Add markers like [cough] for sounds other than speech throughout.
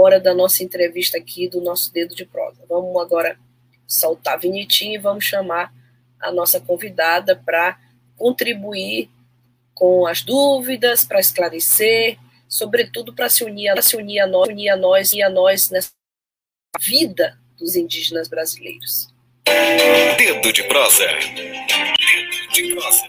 Hora da nossa entrevista aqui, do nosso dedo de prosa. Vamos agora soltar a vinhetinha e vamos chamar a nossa convidada para contribuir com as dúvidas, para esclarecer, sobretudo para se unir, a, se unir a nós, unir a nós e a nós nessa vida dos indígenas brasileiros. Dedo de prosa. Dedo de prosa.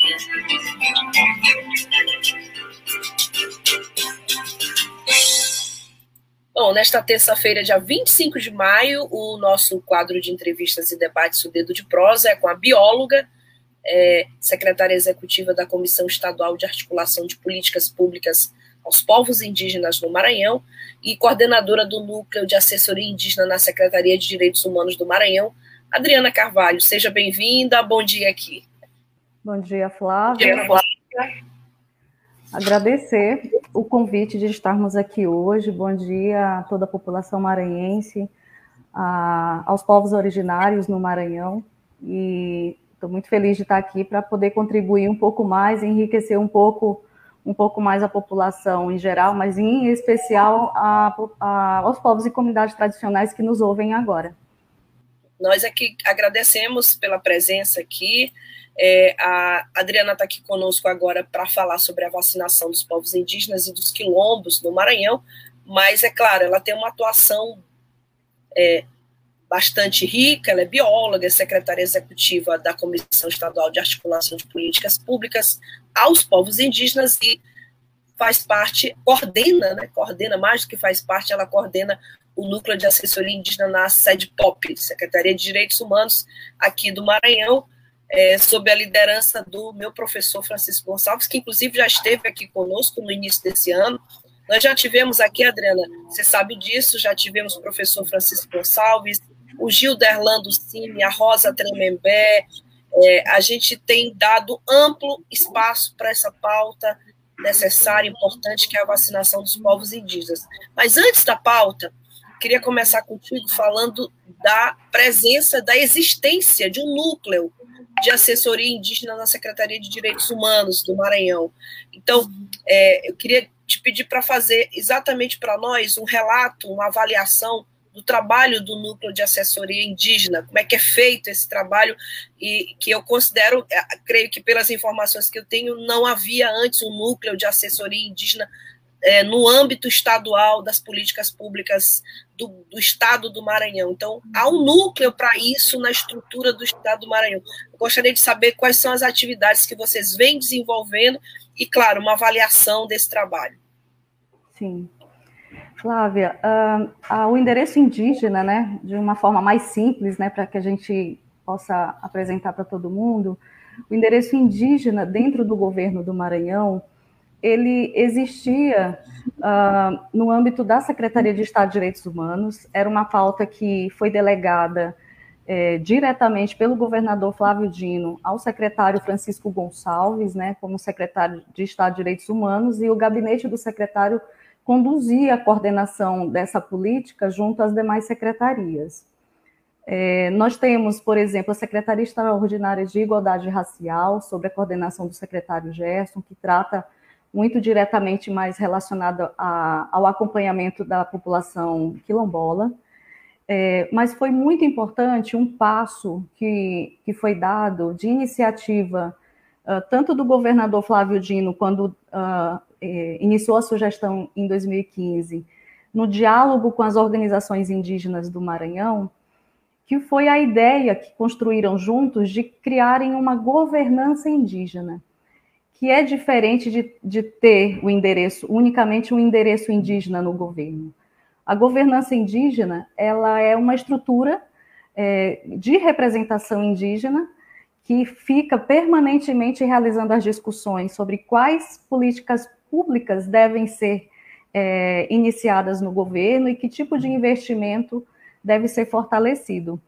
Bom, nesta terça-feira, dia 25 de maio, o nosso quadro de entrevistas e debates, o Dedo de Prosa, é com a bióloga, é, secretária executiva da Comissão Estadual de Articulação de Políticas Públicas aos Povos Indígenas no Maranhão e coordenadora do Núcleo de Assessoria Indígena na Secretaria de Direitos Humanos do Maranhão, Adriana Carvalho. Seja bem-vinda, bom dia aqui. Bom dia, Flávia. Bom dia, Flávia. Agradecer o convite de estarmos aqui hoje. Bom dia a toda a população maranhense, a, aos povos originários no Maranhão. E estou muito feliz de estar aqui para poder contribuir um pouco mais, enriquecer um pouco, um pouco mais a população em geral, mas em especial a, a, aos povos e comunidades tradicionais que nos ouvem agora. Nós aqui agradecemos pela presença aqui. É, a Adriana está aqui conosco agora para falar sobre a vacinação dos povos indígenas e dos quilombos no Maranhão, mas é claro, ela tem uma atuação é, bastante rica, ela é bióloga, é secretária executiva da Comissão Estadual de Articulação de Políticas Públicas aos povos indígenas e faz parte, coordena, né, coordena mais do que faz parte, ela coordena o núcleo de assessoria indígena na sede POP, Secretaria de Direitos Humanos aqui do Maranhão, é, sob a liderança do meu professor Francisco Gonçalves, que inclusive já esteve aqui conosco no início desse ano. Nós já tivemos aqui, Adriana, você sabe disso, já tivemos o professor Francisco Gonçalves, o Gil Derlando Cine, a Rosa Tremembé, é, a gente tem dado amplo espaço para essa pauta necessária, importante, que é a vacinação dos povos indígenas. Mas antes da pauta, queria começar contigo falando da presença, da existência de um núcleo de assessoria indígena na Secretaria de Direitos Humanos do Maranhão. Então, é, eu queria te pedir para fazer exatamente para nós um relato, uma avaliação do trabalho do núcleo de assessoria indígena, como é que é feito esse trabalho e que eu considero, é, creio que pelas informações que eu tenho, não havia antes um núcleo de assessoria indígena é, no âmbito estadual das políticas públicas do, do, estado do Maranhão. Então, há um núcleo para isso na estrutura do estado do Maranhão. Eu gostaria de saber quais são as atividades que vocês vêm desenvolvendo e, claro, uma avaliação desse trabalho. Sim. Flávia, uh, o endereço indígena, né, de uma forma mais simples, né, para que a gente possa apresentar para todo mundo, o endereço indígena dentro do governo do Maranhão ele existia uh, no âmbito da Secretaria de Estado de Direitos Humanos, era uma pauta que foi delegada é, diretamente pelo governador Flávio Dino ao secretário Francisco Gonçalves, né, como secretário de Estado de Direitos Humanos, e o gabinete do secretário conduzia a coordenação dessa política junto às demais secretarias. É, nós temos, por exemplo, a Secretaria Extraordinária de Igualdade Racial, sobre a coordenação do secretário Gerson, que trata muito diretamente mais relacionada ao acompanhamento da população quilombola. É, mas foi muito importante um passo que, que foi dado de iniciativa uh, tanto do governador Flávio Dino, quando uh, é, iniciou a sugestão em 2015, no diálogo com as organizações indígenas do Maranhão, que foi a ideia que construíram juntos de criarem uma governança indígena que é diferente de, de ter o endereço, unicamente um endereço indígena no governo. A governança indígena ela é uma estrutura é, de representação indígena que fica permanentemente realizando as discussões sobre quais políticas públicas devem ser é, iniciadas no governo e que tipo de investimento deve ser fortalecido.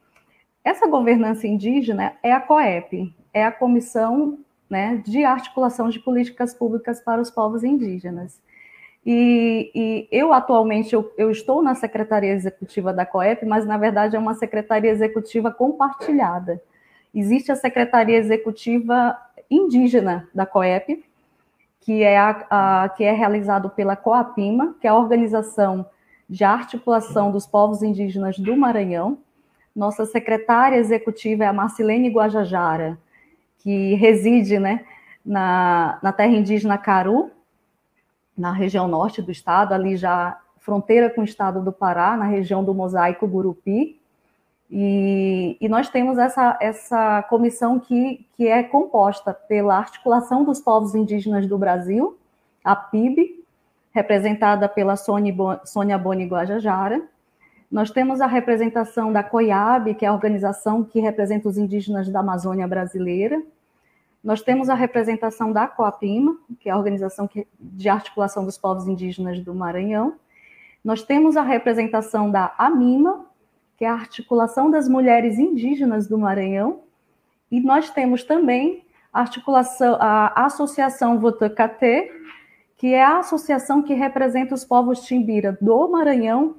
Essa governança indígena é a COEP, é a Comissão né, de Articulação de Políticas Públicas para os Povos Indígenas. E, e eu, atualmente, eu, eu, estou na Secretaria Executiva da COEP, mas, na verdade, é uma Secretaria Executiva compartilhada. Existe a Secretaria Executiva Indígena da COEP, que é, a, a, que é realizado pela COAPIMA, que é a Organização de Articulação dos Povos Indígenas do Maranhão. Nossa secretária executiva é a Marcilene Guajajara, que reside né, na, na terra indígena Caru, na região norte do estado, ali já fronteira com o estado do Pará, na região do Mosaico Gurupi. E, e, nós temos essa, essa comissão que, que é composta pela Articulação dos Povos Indígenas do Brasil, a PIB, representada pela Sônia Boni Guajajara. Nós temos a representação da COIAB, que é a organização que representa os indígenas da Amazônia brasileira. Nós temos a representação da COAPIMA, que é a organização de articulação dos povos indígenas do Maranhão. Nós temos a representação da AMIMA, que é a articulação das mulheres indígenas do Maranhão. E nós temos também a articulação, a Associação Votacatê, que é a associação que representa os povos Timbira do Maranhão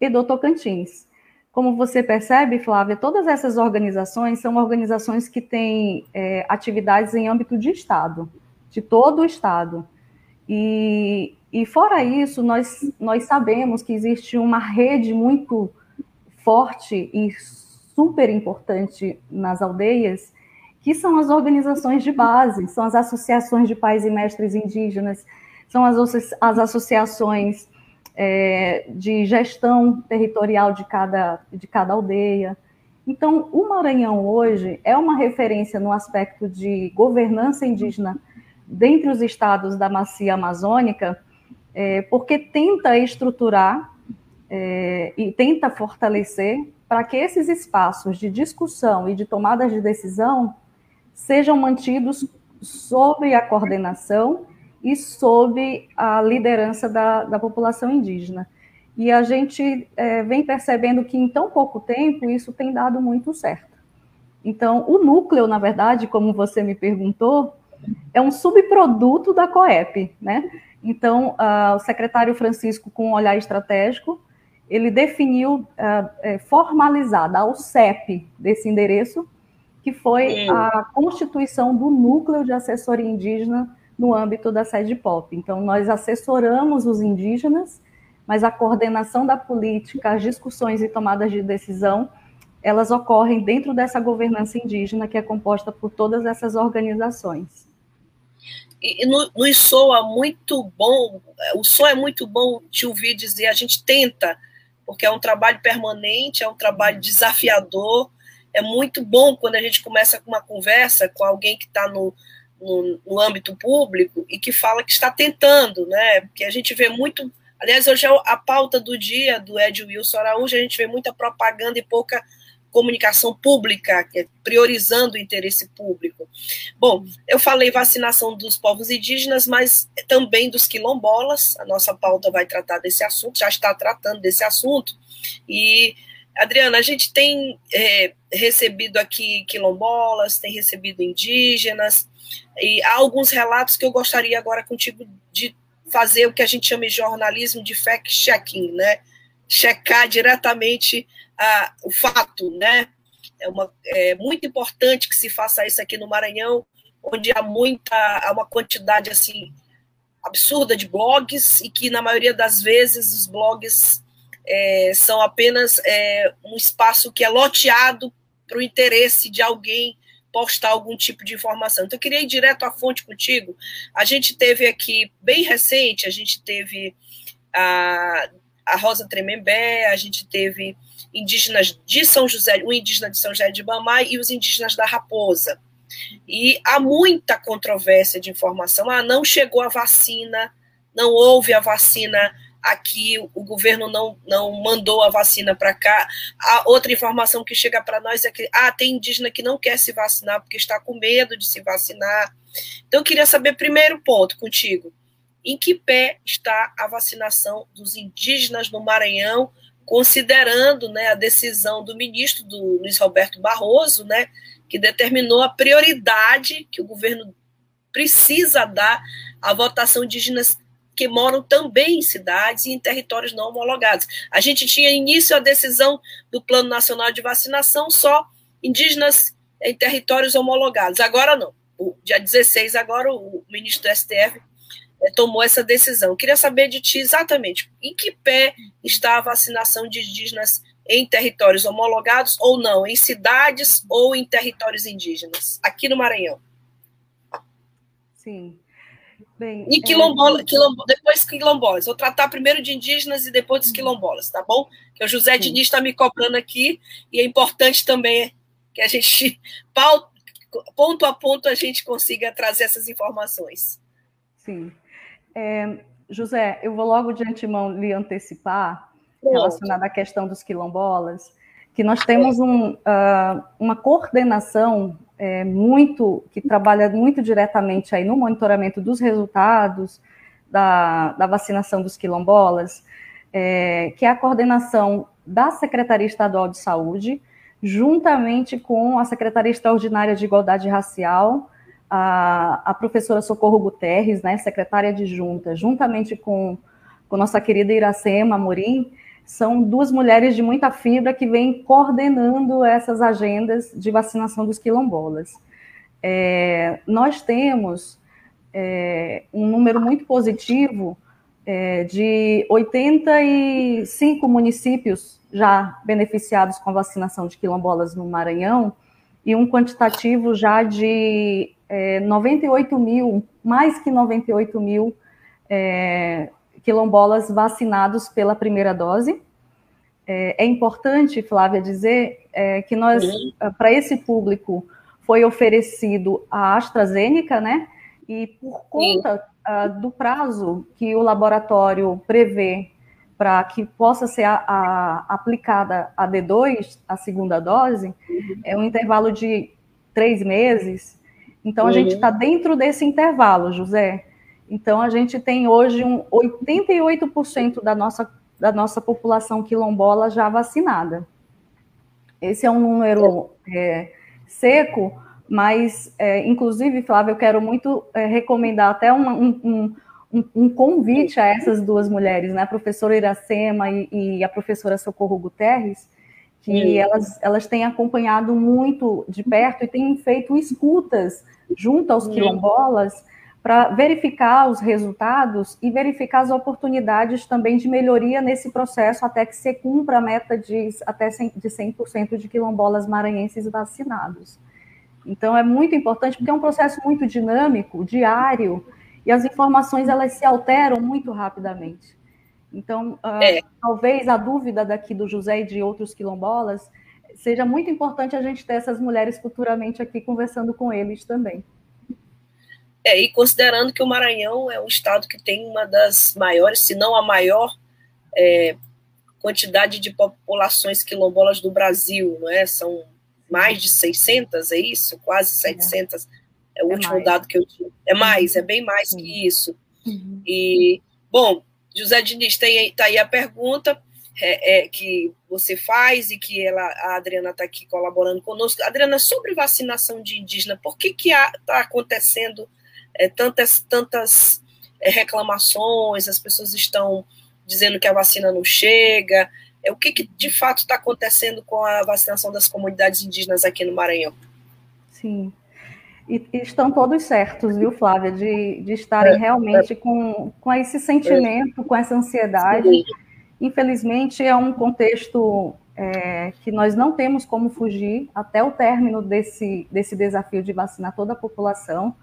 e do Tocantins. Como você percebe, Flávia, todas essas organizações são organizações que têm é, atividades em âmbito de Estado, de todo o Estado. E, e fora isso, nós, nós sabemos que existe uma rede muito forte e super importante nas aldeias, que são as organizações de base, são as associações de pais e mestres indígenas, são as, as associações é, de gestão territorial de cada, de cada aldeia. Então, o Maranhão hoje é uma referência no aspecto de governança indígena dentre os estados da macia amazônica, é, porque tenta estruturar é, e tenta fortalecer para que esses espaços de discussão e de tomadas de decisão sejam mantidos sob a coordenação e sob a liderança da, da população indígena. E a gente é, vem percebendo que em tão pouco tempo isso tem dado muito certo. Então, o núcleo, na verdade, como você me perguntou, é um subproduto da COEP, né? Então, uh, o secretário Francisco, com um olhar estratégico, ele definiu uh, é, formalizar, dar o CEP desse endereço, que foi a constituição do núcleo de assessoria indígena no âmbito da sede POP. Então, nós assessoramos os indígenas, mas a coordenação da política, as discussões e tomadas de decisão, elas ocorrem dentro dessa governança indígena que é composta por todas essas organizações. E, e nos soa muito bom, o som é muito bom te ouvir dizer, a gente tenta, porque é um trabalho permanente, é um trabalho desafiador, é muito bom quando a gente começa com uma conversa com alguém que está no, no, no, âmbito público e que fala que está tentando, né? Porque a gente vê muito. Aliás, hoje é a pauta do dia do Ed Wilson Araújo, a gente vê muita propaganda e pouca comunicação pública, é priorizando o interesse público. Bom, eu falei vacinação dos povos indígenas, mas também dos quilombolas. A nossa pauta vai tratar desse assunto, já está tratando desse assunto. E Adriana, a gente tem é, recebido aqui quilombolas, tem recebido indígenas, e há alguns relatos que eu gostaria agora contigo de fazer o que a gente chama de jornalismo de fact-checking, né? Checar diretamente ah, o fato, né? É, uma, é muito importante que se faça isso aqui no Maranhão, onde há muita, há uma quantidade assim absurda de blogs e que na maioria das vezes os blogs é, são apenas é, um espaço que é loteado para o interesse de alguém postar algum tipo de informação. Então, eu queria ir direto à fonte contigo. A gente teve aqui, bem recente, a gente teve a, a Rosa Tremembé, a gente teve indígenas de São José, o indígena de São José de Bamai e os indígenas da Raposa. E há muita controvérsia de informação. Ah, não chegou a vacina, não houve a vacina aqui o governo não, não mandou a vacina para cá. A outra informação que chega para nós é que ah, tem indígena que não quer se vacinar porque está com medo de se vacinar. Então, eu queria saber, primeiro ponto contigo, em que pé está a vacinação dos indígenas no Maranhão, considerando né, a decisão do ministro do Luiz Roberto Barroso, né, que determinou a prioridade que o governo precisa dar à votação indígenas que moram também em cidades e em territórios não homologados. A gente tinha início a decisão do Plano Nacional de Vacinação só indígenas em territórios homologados. Agora não. O dia 16, agora o ministro do STF é, tomou essa decisão. Eu queria saber de ti exatamente em que pé está a vacinação de indígenas em territórios homologados ou não, em cidades ou em territórios indígenas, aqui no Maranhão. Sim. Bem, e quilombola, é... quilombola, depois quilombolas. Vou tratar primeiro de indígenas e depois dos quilombolas, tá bom? Que o José Sim. Diniz está me cobrando aqui e é importante também que a gente, [laughs] ponto a ponto, a gente consiga trazer essas informações. Sim. É, José, eu vou logo de antemão lhe antecipar, relacionado à questão dos quilombolas, que nós temos um, uh, uma coordenação é, muito que trabalha muito diretamente aí no monitoramento dos resultados da, da vacinação dos quilombolas, é, que é a coordenação da Secretaria Estadual de Saúde, juntamente com a Secretaria Extraordinária de Igualdade Racial, a, a professora Socorro Guterres, né, secretária adjunta, juntamente com, com nossa querida Iracema Morim, são duas mulheres de muita fibra que vêm coordenando essas agendas de vacinação dos quilombolas. É, nós temos é, um número muito positivo é, de 85 municípios já beneficiados com vacinação de quilombolas no Maranhão e um quantitativo já de 98 é, mil, mais que 98 mil é, quilombolas vacinados pela primeira dose. É, é importante, Flávia, dizer é, que nós, ah, para esse público, foi oferecido a AstraZeneca, né? E por conta uh, do prazo que o laboratório prevê para que possa ser a, a, aplicada a D2, a segunda dose, uhum. é um intervalo de três meses. Então, a uhum. gente está dentro desse intervalo, José. Então, a gente tem hoje um 88% da nossa, da nossa população quilombola já vacinada. Esse é um número é, seco, mas, é, inclusive, Flávio, eu quero muito é, recomendar até um, um, um, um, convite a essas duas mulheres, né, a professora Iracema e, e a professora Socorro Guterres, que elas, elas têm acompanhado muito de perto e têm feito escutas junto aos quilombolas para verificar os resultados e verificar as oportunidades também de melhoria nesse processo até que se cumpra a meta de até 100%, de 100 de quilombolas maranhenses vacinados. Então é muito importante porque é um processo muito dinâmico, diário, e as informações elas se alteram muito rapidamente. Então, uh, é. talvez a dúvida daqui do José e de outros quilombolas seja muito importante a gente ter essas mulheres futuramente aqui conversando com eles também. É, e considerando que o Maranhão é um estado que tem uma das maiores, se não a maior, é, quantidade de populações quilombolas do Brasil, não é? São mais de 600, é isso? Quase 700. É, é o é último mais. dado que eu tive. É mais, é bem mais uhum. que isso. Uhum. E, bom, José Diniz, tem, tá aí a pergunta é, é, que você faz e que ela, a Adriana está aqui colaborando conosco. Adriana, sobre vacinação de indígena, por que está acontecendo é, tantas, tantas é, reclamações, as pessoas estão dizendo que a vacina não chega. É, o que, que de fato está acontecendo com a vacinação das comunidades indígenas aqui no Maranhão? Sim. E, e estão todos certos, viu, Flávia, de, de estarem é, realmente é. com, com esse sentimento, com essa ansiedade. Sim. Infelizmente, é um contexto é, que nós não temos como fugir até o término desse, desse desafio de vacinar toda a população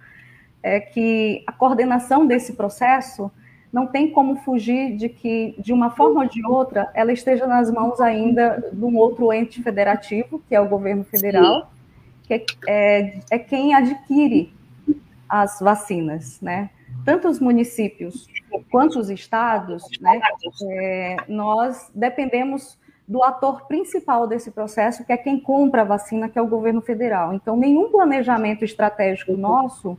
é que a coordenação desse processo não tem como fugir de que, de uma forma ou de outra, ela esteja nas mãos ainda de um outro ente federativo, que é o governo federal, Sim. que é, é, é, quem adquire as vacinas, né? Tanto os municípios quanto os estados, né? É, nós dependemos do ator principal desse processo, que é quem compra a vacina, que é o governo federal. Então, nenhum planejamento estratégico nosso,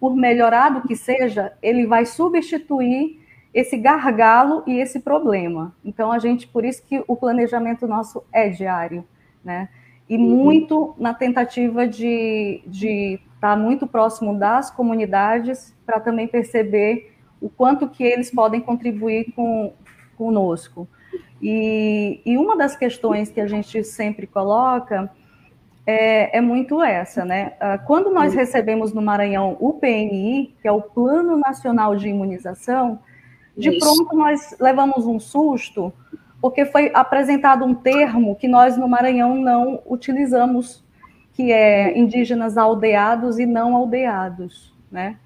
por melhorado que seja, ele vai substituir esse gargalo e esse problema. Então, a gente, por isso que o planejamento nosso é diário, né? E uhum. muito na tentativa de, estar muito próximo das comunidades para também perceber o quanto que eles podem contribuir com conosco. E, e uma das questões que a gente sempre coloca é, é, muito essa, né? Ah, quando nós recebemos no Maranhão o PNI, que é o Plano Nacional de Imunização, de Isso. pronto nós levamos um susto, porque foi apresentado um termo que nós no Maranhão não utilizamos, que é indígenas aldeados e não aldeados, né?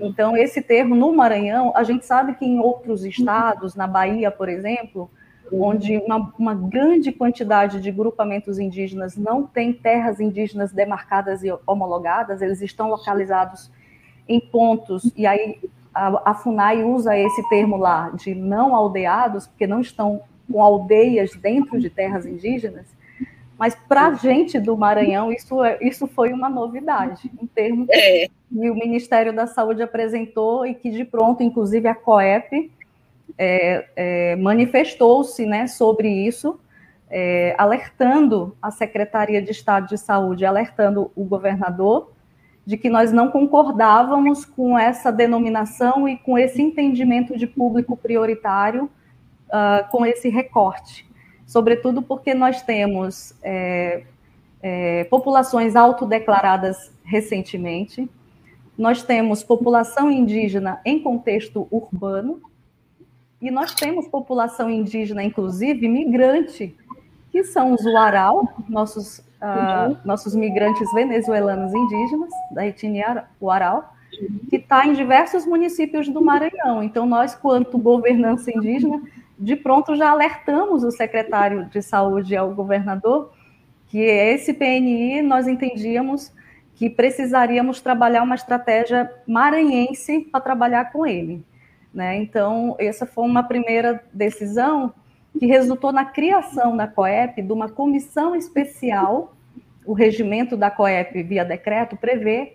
Então, esse termo no Maranhão, a gente sabe que em outros estados, na Bahia, por exemplo, onde uma, uma, grande quantidade de grupamentos indígenas não tem terras indígenas demarcadas e homologadas, eles estão localizados em pontos, e aí a, a FUNAI usa esse termo lá de não aldeados, porque não estão com aldeias dentro de terras indígenas, mas para a gente do Maranhão, isso, é, isso foi uma novidade, um termo é. que o Ministério da Saúde apresentou e que, de pronto, inclusive a COEP é, é, manifestou-se né, sobre isso, é, alertando a Secretaria de Estado de Saúde, alertando o governador de que nós não concordávamos com essa denominação e com esse entendimento de público prioritário, uh, com esse recorte. Sobretudo porque nós temos é, é, populações autodeclaradas recentemente, nós temos população indígena em contexto urbano, e nós temos população indígena, inclusive migrante, que são os Uarau, nossos uh, nossos migrantes venezuelanos indígenas, da etnia Uarau, que está em diversos municípios do Maranhão. Então, nós, quanto governança indígena, de pronto já alertamos o secretário de saúde ao governador que esse PNI nós entendíamos que precisaríamos trabalhar uma estratégia maranhense para trabalhar com ele. Né? Então, essa foi uma primeira decisão que resultou na criação da COEP de uma comissão especial. O regimento da COEP, via decreto, prevê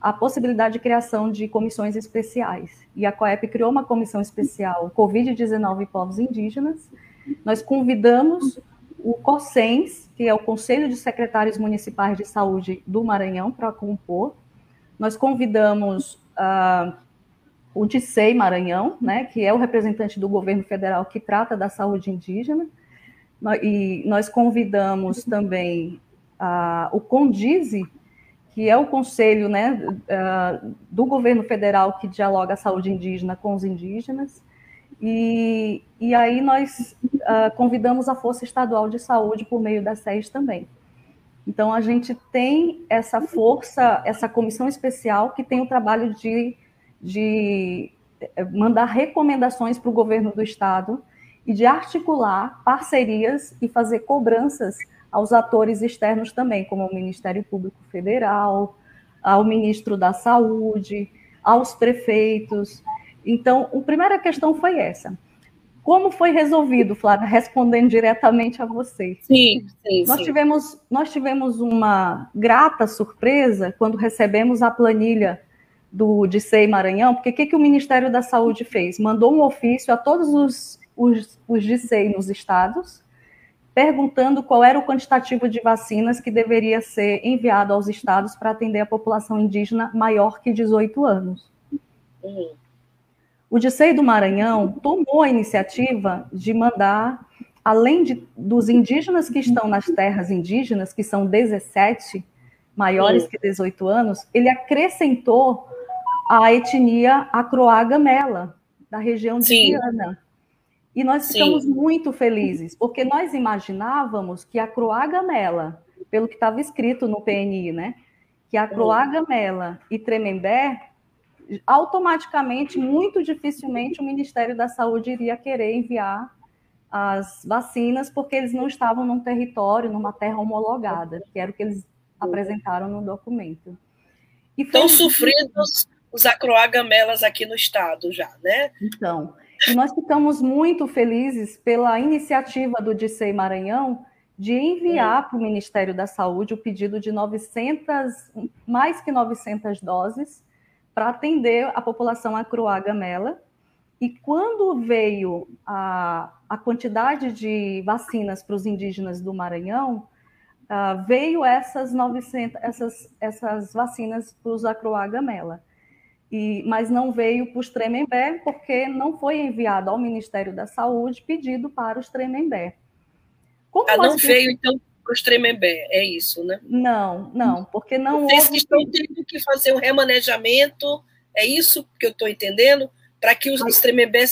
a possibilidade de criação de comissões especiais. E a COEP criou uma comissão especial Covid-19 e povos indígenas. Nós convidamos o COSENS, que é o Conselho de Secretários Municipais de Saúde do Maranhão, para compor. Nós convidamos uh, o DICEI Maranhão, né, que é o representante do governo federal que trata da saúde indígena, e nós convidamos também uh, o CONDIZE, que é o conselho né, do governo federal que dialoga a saúde indígena com os indígenas, e, e aí nós convidamos a Força Estadual de Saúde por meio da SES também. Então, a gente tem essa força, essa comissão especial que tem o trabalho de de eh, mandar recomendações para o governo do estado e de articular parcerias e fazer cobranças aos atores externos também, como o Ministério Público Federal, ao ministro da Saúde, aos prefeitos. Então, a primeira questão foi essa. Como foi resolvido, Flávia, respondendo diretamente a você? Sim, sim, nós sim. Tivemos, nós tivemos uma grata surpresa quando recebemos a planilha do DICEI Maranhão, porque o que, que o Ministério da Saúde fez? Mandou um ofício a todos os, os, os DICEI nos estados, perguntando qual era o quantitativo de vacinas que deveria ser enviado aos estados para atender a população indígena maior que 18 anos. Uhum. O DICEI do Maranhão tomou a iniciativa de mandar, além de, dos indígenas que estão nas terras indígenas, que são 17, maiores que 18 anos, ele acrescentou a etnia Acroagamela, da região de Sim. Viana. E nós ficamos Sim. muito felizes, porque nós imaginávamos que a Croagamela, pelo que estava escrito no PNI, né? Que a Croagamela e Tremembé, automaticamente, muito dificilmente, o Ministério da Saúde iria querer enviar as vacinas, porque eles não estavam num território, numa terra homologada, que era o que eles apresentaram no documento. Estão sofrendo os, os acroagamelas aqui no estado já, né? Então, nós ficamos muito felizes pela iniciativa do DICEI Maranhão de enviar para o Ministério da Saúde o pedido de 900, mais que 900 doses para atender a população acroagamela. E quando veio a, a quantidade de vacinas para os indígenas do Maranhão, uh, veio essas 900, essas, essas vacinas para os acroagamela. E, mas não veio para os Tremembé, porque não foi enviado ao Ministério da Saúde pedido para os Tremembé. Como ah, não veio, então, para os Tremembé, é isso, né? Não, não, porque não Vocês houve... estão tendo que fazer um remanejamento, é isso que eu estou entendendo? Para que os, os Tremembé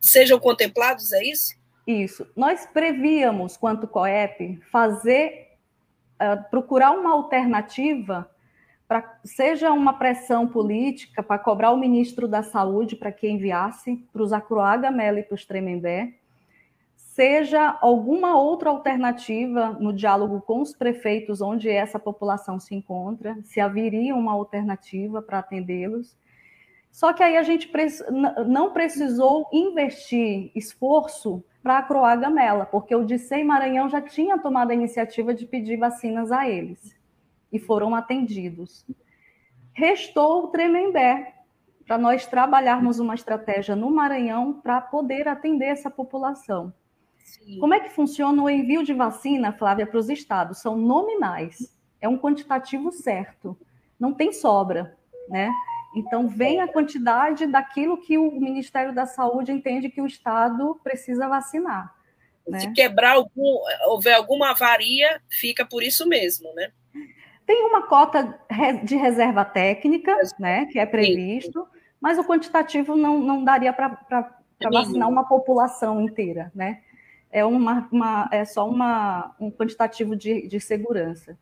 sejam contemplados, é isso? Isso. Nós prevíamos, quanto COEP, fazer, uh, procurar uma alternativa seja uma pressão política para cobrar o ministro da Saúde para que enviasse para os Acroaga Mela e para os Tremembé, seja alguma outra alternativa no diálogo com os prefeitos onde essa população se encontra, se haveria uma alternativa para atendê-los. Só que aí a gente não precisou investir esforço para a Croaga Mela, porque o Dicei Maranhão já tinha tomado a iniciativa de pedir vacinas a eles e foram atendidos. Restou o Tremembé, para nós trabalharmos uma estratégia no Maranhão para poder atender essa população. Sim. Como é que funciona o envio de vacina, Flávia, para os estados? São nominais, é um quantitativo certo, não tem sobra, né? Então, vem a quantidade daquilo que o Ministério da Saúde entende que o Estado precisa vacinar. Né? Se quebrar algum, houver alguma avaria, fica por isso mesmo, né? Tem uma cota de reserva técnica, né, que é previsto, mas o quantitativo não, não daria para vacinar uma população inteira, né? É, uma, uma, é só uma, um quantitativo de, de segurança.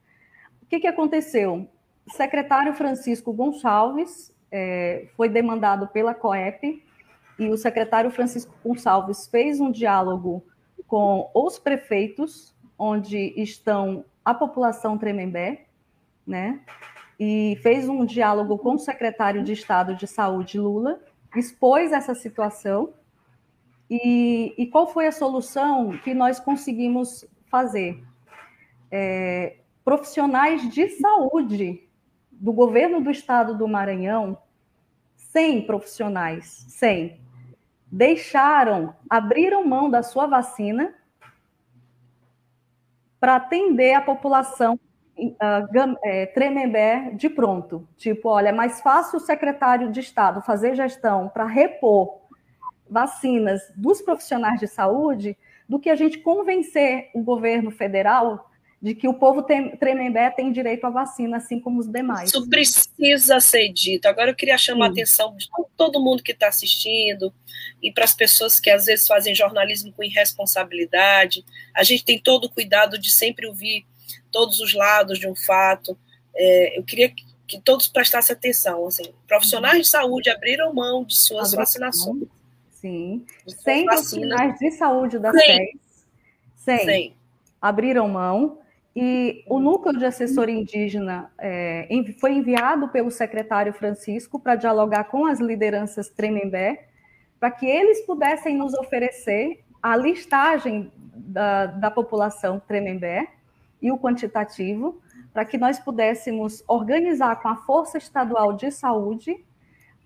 O que, que aconteceu? O secretário Francisco Gonçalves é, foi demandado pela COEP e o secretário Francisco Gonçalves fez um diálogo com os prefeitos, onde estão a população Tremembé, né? E fez um diálogo com o secretário de Estado de Saúde, Lula, expôs essa situação. E, e qual foi a solução que nós conseguimos fazer? É, profissionais de saúde do governo do estado do Maranhão, 100 profissionais, 100, deixaram, abriram mão da sua vacina para atender a população uh, é, Tremembé de pronto. Tipo, olha, é mais fácil o secretário de Estado fazer gestão para repor vacinas dos profissionais de saúde do que a gente convencer o governo federal de que o povo tem, Tremembé tem direito à vacina, assim como os demais. Isso precisa ser dito. Agora eu queria chamar Sim. a atenção de todo mundo que está assistindo e para as pessoas que às vezes fazem jornalismo com irresponsabilidade. A gente tem todo o cuidado de sempre ouvir todos os lados de um fato. É, eu queria que, que, todos prestassem atenção. Assim, profissionais de saúde abriram mão de suas Abriu vacinações. Sim. Sem profissionais de saúde da SES. Sem. Abriram mão. E o núcleo de assessoria indígena é, foi enviado pelo secretário Francisco para dialogar com as lideranças Tremembé, para que eles pudessem nos oferecer a listagem da, da população Tremembé, e o quantitativo, para que nós pudéssemos organizar com a Força Estadual de Saúde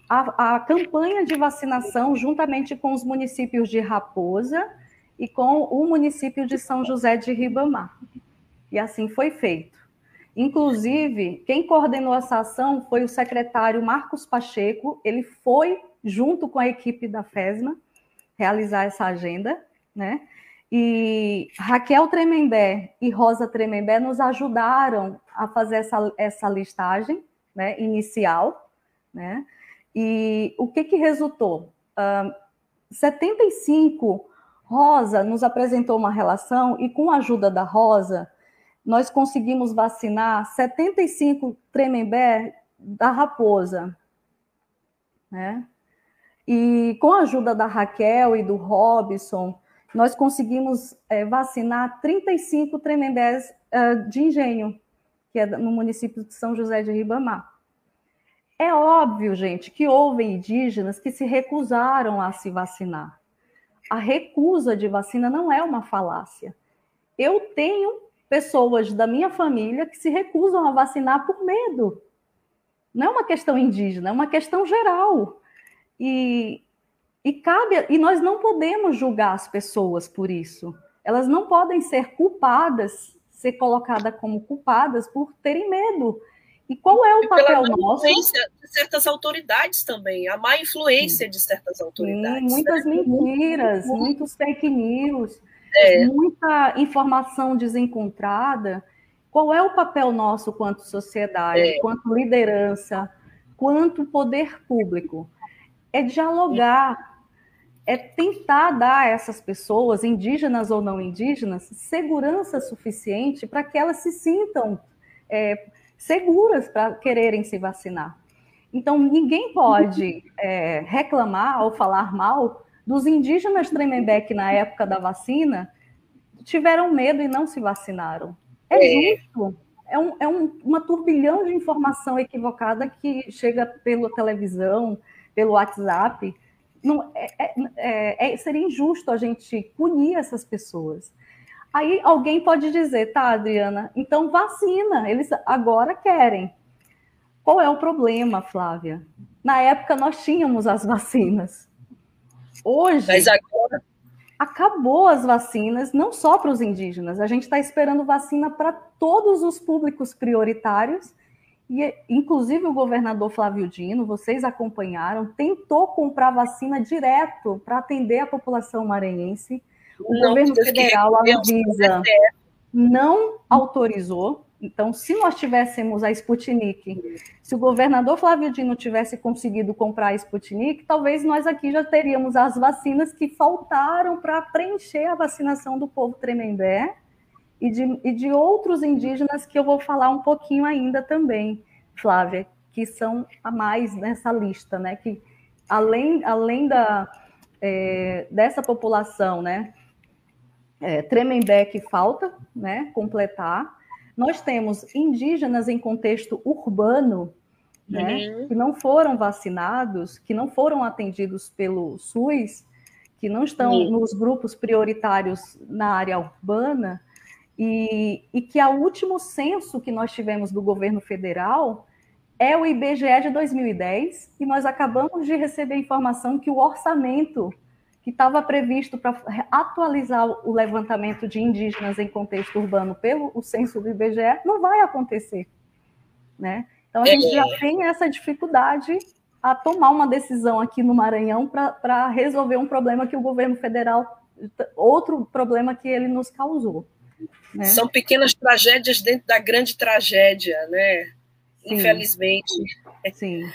a, a, campanha de vacinação juntamente com os municípios de Raposa e com o município de São José de Ribamar. E assim foi feito. Inclusive, quem coordenou essa ação foi o secretário Marcos Pacheco, ele foi junto com a equipe da FESMA realizar essa agenda, né? E Raquel Tremembé e Rosa Tremembé nos ajudaram a fazer essa, essa listagem né, inicial. Né? E o que, que resultou? Uh, 75, Rosa nos apresentou uma relação e, com a ajuda da Rosa, nós conseguimos vacinar 75 Tremembé da Raposa. Né? E com a ajuda da Raquel e do Robson, nós conseguimos é, vacinar 35 tremembés uh, de engenho, que é no município de São José de Ribamar. É óbvio, gente, que houve indígenas que se recusaram a se vacinar. A recusa de vacina não é uma falácia. Eu tenho pessoas da minha família que se recusam a vacinar por medo. Não é uma questão indígena, é uma questão geral. E, e cabe e nós não podemos julgar as pessoas por isso. Elas não podem ser culpadas, ser colocadas como culpadas por terem medo. E qual é o e papel nosso? Influência de certas autoridades também, a má influência Sim. de certas autoridades. Sim, muitas né? mentiras, muitos fake news, é. muita informação desencontrada. Qual é o papel nosso quanto sociedade, é. quanto liderança, quanto poder público? É dialogar, é tentar dar a essas pessoas, indígenas ou não indígenas, segurança suficiente para que elas se sintam é, seguras para quererem se vacinar. Então, ninguém pode [laughs] é, reclamar ou falar mal dos indígenas Tremembé na época da vacina tiveram medo e não se vacinaram. É, é. justo. É, um, é um, uma turbilhão de informação equivocada que chega pela televisão, pelo WhatsApp. Não, é, é, é, é seria injusto a gente punir essas pessoas. Aí alguém pode dizer, tá, Adriana, então vacina, eles agora querem. Qual é o problema, Flávia? Na época nós tínhamos as vacinas. Hoje. Mas agora. Acabou as vacinas, não só para os indígenas, a gente está esperando vacina para todos os públicos prioritários. E, inclusive, o governador Flávio Dino, vocês acompanharam, tentou comprar vacina direto para atender a população maranhense. O não, governo federal, a Anvisa, não autorizou. Então, se nós tivéssemos a Sputnik, se o governador Flávio Dino tivesse conseguido comprar a Sputnik, talvez nós aqui já teríamos as vacinas que faltaram para preencher a vacinação do povo tremembé e de, e de outros indígenas que eu vou falar um pouquinho ainda também, Flávia, que são a mais nessa lista, né? Que além, além da, é, dessa população, né? é, Tremembé que falta né, completar. Nós temos indígenas em contexto urbano, né, uhum. que não foram vacinados, que não foram atendidos pelo SUS, que não estão uhum. nos grupos prioritários na área urbana, e, e que o último censo que nós tivemos do governo federal é o IBGE de 2010, e nós acabamos de receber a informação que o orçamento que estava previsto para atualizar o levantamento de indígenas em contexto urbano pelo o censo do IBGE, não vai acontecer. Né? Então, a gente já é. tem essa dificuldade a tomar uma decisão aqui no Maranhão para resolver um problema que o governo federal, outro problema que ele nos causou. Né? São pequenas tragédias dentro da grande tragédia, né? Sim. Infelizmente. Sim.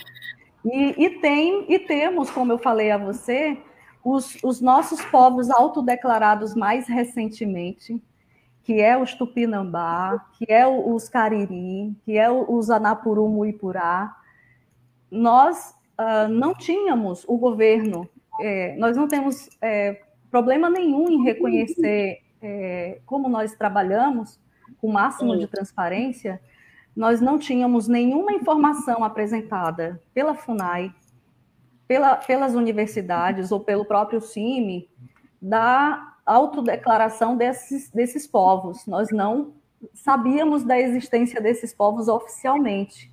E, e, tem, e temos, como eu falei a você, os, os nossos povos autodeclarados mais recentemente, que é os Tupinambá, que é os Cariri, que é os Anapuru Muipurá, nós uh, não tínhamos o governo, é, nós não temos é, problema nenhum em reconhecer é, como nós trabalhamos, com o máximo de transparência, nós não tínhamos nenhuma informação apresentada pela FUNAI, pela, pelas universidades ou pelo próprio CIMI da autodeclaração desses, desses povos. Nós não sabíamos da existência desses povos oficialmente.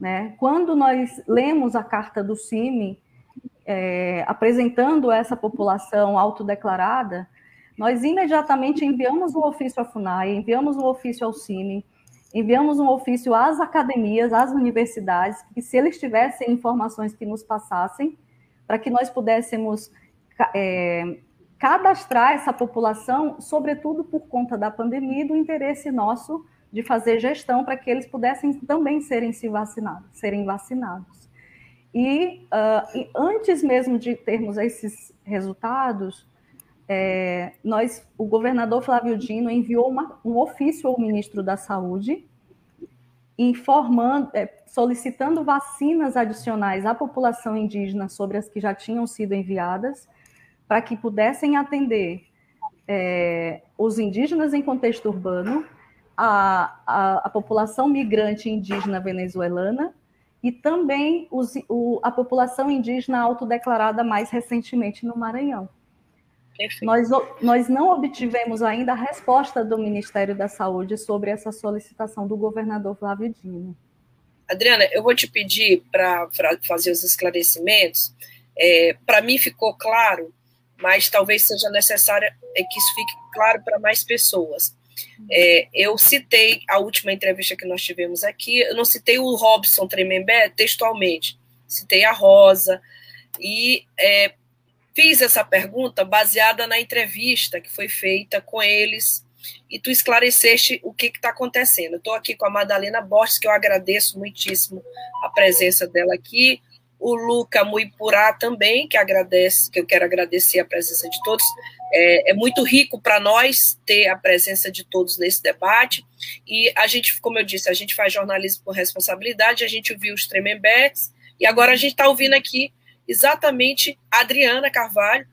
Né? Quando nós lemos a carta do CIMI, é, apresentando essa população autodeclarada, nós imediatamente enviamos um ofício à FUNAI, enviamos um ofício ao CIMI, enviamos um ofício às academias, às universidades, que se eles tivessem informações que nos passassem, para que nós pudéssemos é, cadastrar essa população, sobretudo por conta da pandemia e do interesse nosso de fazer gestão para que eles pudessem também serem se vacinados, serem vacinados. E, uh, e antes mesmo de termos esses resultados, é, nós, o governador Flávio Dino enviou uma, um ofício ao ministro da Saúde, informando, é, solicitando vacinas adicionais à população indígena sobre as que já tinham sido enviadas, para que pudessem atender é, os indígenas em contexto urbano, a, a, a população migrante indígena venezuelana e também os, o, a população indígena autodeclarada mais recentemente no Maranhão. Nós, nós não obtivemos ainda a resposta do Ministério da Saúde sobre essa solicitação do governador Flávio Dino. Adriana, eu vou te pedir para fazer os esclarecimentos. É, para mim ficou claro, mas talvez seja necessário é que isso fique claro para mais pessoas. É, eu citei a última entrevista que nós tivemos aqui, eu não citei o Robson Tremembé textualmente, citei a Rosa, e é, fiz essa pergunta baseada na entrevista que foi feita com eles e tu esclareceste o que está acontecendo. Estou aqui com a Madalena Borges, que eu agradeço muitíssimo a presença dela aqui, o Luca Muipurá também, que agradece, que eu quero agradecer a presença de todos. É, é muito rico para nós ter a presença de todos nesse debate. E a gente, como eu disse, a gente faz jornalismo por responsabilidade, a gente viu os Tremembés, e agora a gente está ouvindo aqui exatamente a Adriana Carvalho,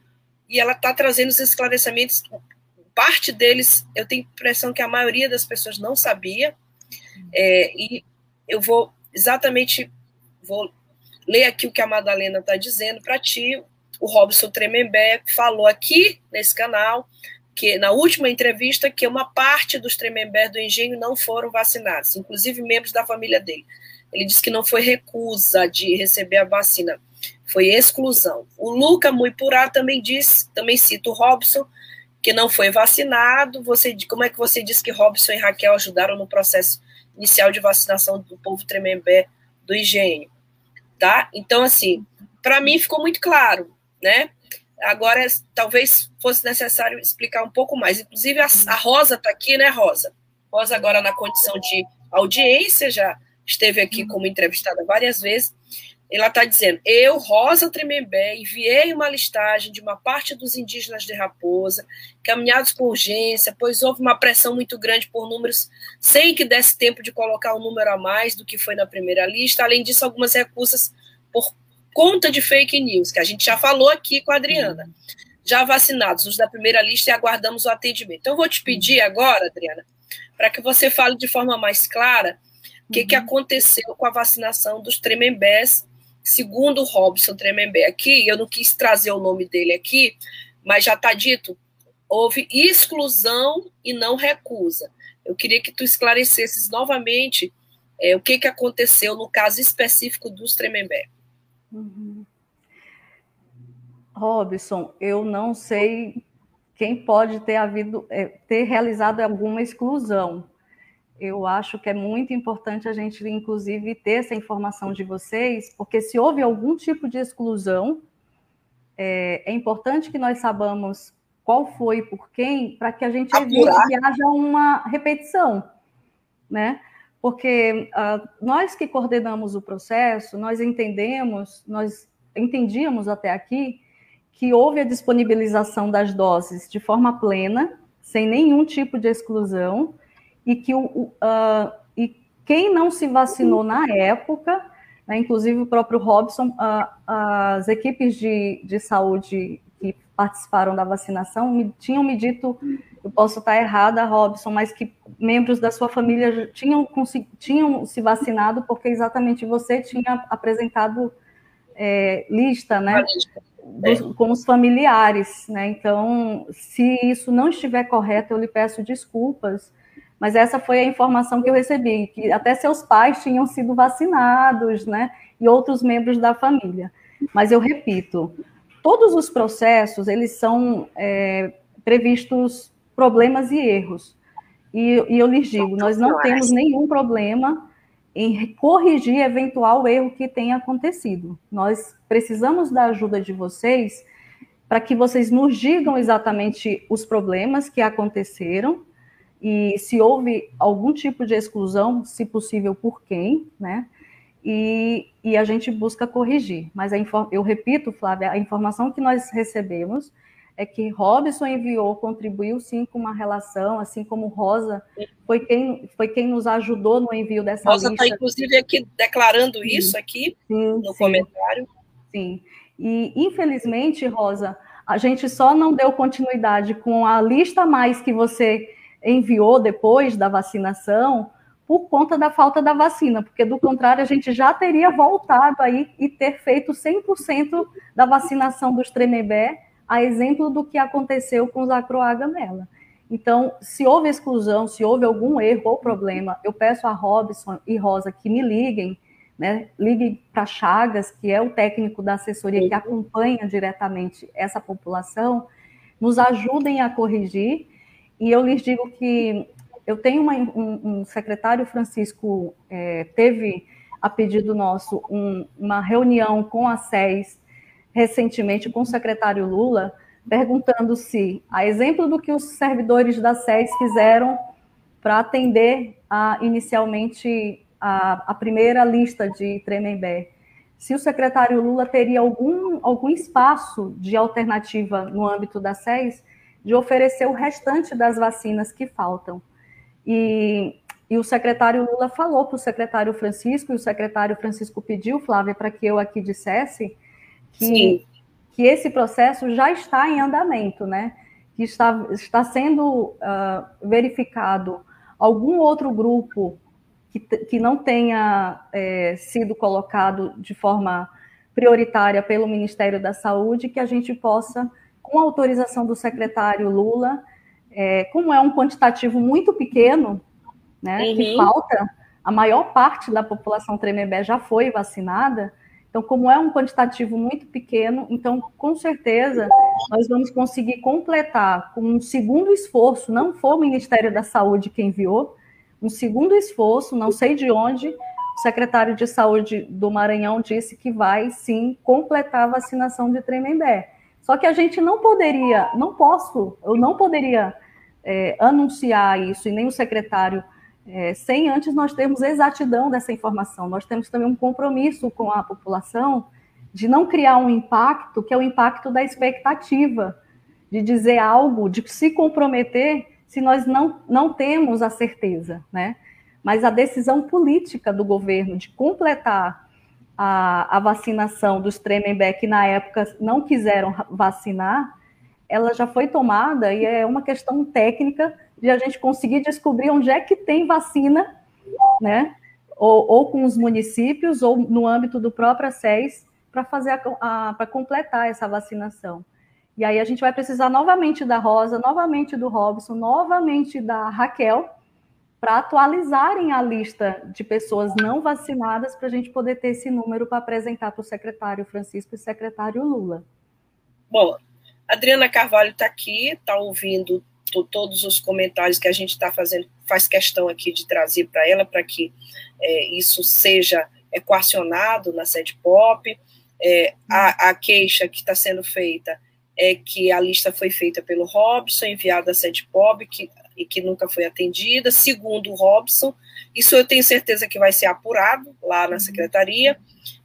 e ela está trazendo os esclarecimentos. Parte deles, eu tenho impressão que a maioria das pessoas não sabia, é, e eu vou exatamente vou ler aqui o que a Madalena está dizendo para ti. O Robson Tremembé falou aqui nesse canal que na última entrevista que uma parte dos Tremembé do engenho não foram vacinados, inclusive membros da família dele. Ele disse que não foi recusa de receber a vacina, foi exclusão. O Luca Muipurá também disse, também cita o Robson, que não foi vacinado. Você, como é que você diz que Robson e Raquel ajudaram no processo inicial de vacinação do povo Tremembé do engenho? Tá? Então, assim, para mim ficou muito claro, né? Agora, talvez fosse necessário explicar um pouco mais. Inclusive, a, a Rosa está aqui, né, Rosa? Rosa agora na condição de audiência, já esteve aqui como entrevistada várias vezes. Ela está dizendo: Eu, Rosa Tremembé, enviei uma listagem de uma parte dos indígenas de Raposa, caminhados por urgência, pois houve uma pressão muito grande por números, sem que desse tempo de colocar um número a mais do que foi na primeira lista. Além disso, algumas recusas por conta de fake news, que a gente já falou aqui com a Adriana. Já vacinados, os da primeira lista, e aguardamos o atendimento. Então, eu vou te pedir agora, Adriana, para que você fale de forma mais clara o que, uhum. que aconteceu com a vacinação dos tremembés segundo Robson Tremembé aqui, eu não quis trazer o nome dele aqui, mas já está dito, houve exclusão e não recusa. Eu queria que tu esclarecesses novamente é, o que, que aconteceu no caso específico dos Tremembé. Uhum. Robson, eu não sei quem pode ter havido, é, ter realizado alguma exclusão eu acho que é muito importante a gente, inclusive, ter essa informação de vocês, porque se houve algum tipo de exclusão, é, é importante que nós sabamos qual foi por quem, para que a gente evite que haja uma repetição, né? Porque uh, nós que coordenamos o processo, nós entendemos, nós entendíamos até aqui que houve a disponibilização das doses de forma plena, sem nenhum tipo de exclusão, e que o, uh, e quem não se vacinou na época, né, inclusive o próprio Robson, uh, as equipes de, de saúde que participaram da vacinação me, tinham me dito, eu posso estar errada, Robson, mas que membros da sua família tinham, tinham se vacinado porque exatamente você tinha apresentado é, lista, né? Dos, com os familiares, né? Então, se isso não estiver correto, eu lhe peço desculpas, mas essa foi a informação que eu recebi, que até seus pais tinham sido vacinados, né? E outros membros da família. Mas eu repito, todos os processos, eles são é, previstos problemas e erros. E, e eu lhes digo, nós não temos nenhum problema em corrigir eventual erro que tenha acontecido. Nós precisamos da ajuda de vocês para que vocês nos digam exatamente os problemas que aconteceram e se houve algum tipo de exclusão, se possível, por quem, né? E, e a gente busca corrigir. Mas a, eu repito, Flávia, a informação que nós recebemos é que Robson enviou, contribuiu sim com uma relação, assim como Rosa foi quem, foi quem nos ajudou no envio dessa Rosa tá lista. Rosa está, inclusive, aqui declarando sim, isso aqui sim, no sim, comentário. Sim. E, infelizmente, Rosa, a gente só não deu continuidade com a lista mais que você enviou depois da vacinação, por conta da falta da vacina, porque do contrário a gente já teria voltado aí e ter feito 100% da vacinação dos Tremembé, a exemplo do que aconteceu com os acroagamela. Então, se houve exclusão, se houve algum erro ou problema, eu peço a Robson e Rosa que me liguem, né? Liguem para Chagas, que é o técnico da assessoria que acompanha diretamente essa população, nos ajudem a corrigir. E eu lhes digo que eu tenho uma, um, um, secretário Francisco é, teve a pedido nosso um, uma reunião com a SES recentemente com o secretário Lula perguntando se, a exemplo do que os servidores da SES fizeram para atender a, inicialmente a, a, primeira lista de Tremembé, se o secretário Lula teria algum, algum espaço de alternativa no âmbito da SES de oferecer o restante das vacinas que faltam. E, e o secretário Lula falou para o secretário Francisco, e o secretário Francisco pediu, Flávia, para que eu aqui dissesse que Sim que esse processo já está em andamento, né? Que está, está sendo uh, verificado algum outro grupo que, que não tenha é, sido colocado de forma prioritária pelo Ministério da Saúde, que a gente possa, com autorização do secretário Lula, é, como é um quantitativo muito pequeno, né, uhum. que falta, a maior parte da população Tremembé já foi vacinada, então, como é um quantitativo muito pequeno, então, com certeza, nós vamos conseguir completar com um segundo esforço, não foi o Ministério da Saúde quem enviou, um segundo esforço, não sei de onde, o secretário de Saúde do Maranhão disse que vai, sim, completar a vacinação de Tremembé. Só que a gente não poderia, não posso, eu não poderia é, anunciar isso, e nem o secretário é, sem antes nós termos exatidão dessa informação. Nós temos também um compromisso com a população de não criar um impacto que é o impacto da expectativa, de dizer algo, de se comprometer se nós não, não temos a certeza, né? Mas a decisão política do governo de completar a, a vacinação dos Tremembé, na época não quiseram vacinar, ela já foi tomada e é uma questão técnica de a gente conseguir descobrir onde é que tem vacina, né? Ou, ou com os municípios, ou no âmbito do próprio SES, para fazer para completar essa vacinação. E aí a gente vai precisar novamente da Rosa, novamente do Robson, novamente da Raquel, para atualizarem a lista de pessoas não vacinadas para a gente poder ter esse número para apresentar para o secretário Francisco e secretário Lula. Bom, Adriana Carvalho está aqui, está ouvindo todos os comentários que a gente está fazendo, faz questão aqui de trazer para ela, para que é, isso seja equacionado na sede POP. É, a, a, queixa que está sendo feita é que a lista foi feita pelo Robson, enviada à sede POP, que, e que nunca foi atendida. Segundo o Robson, isso eu tenho certeza que vai ser apurado lá na uhum. secretaria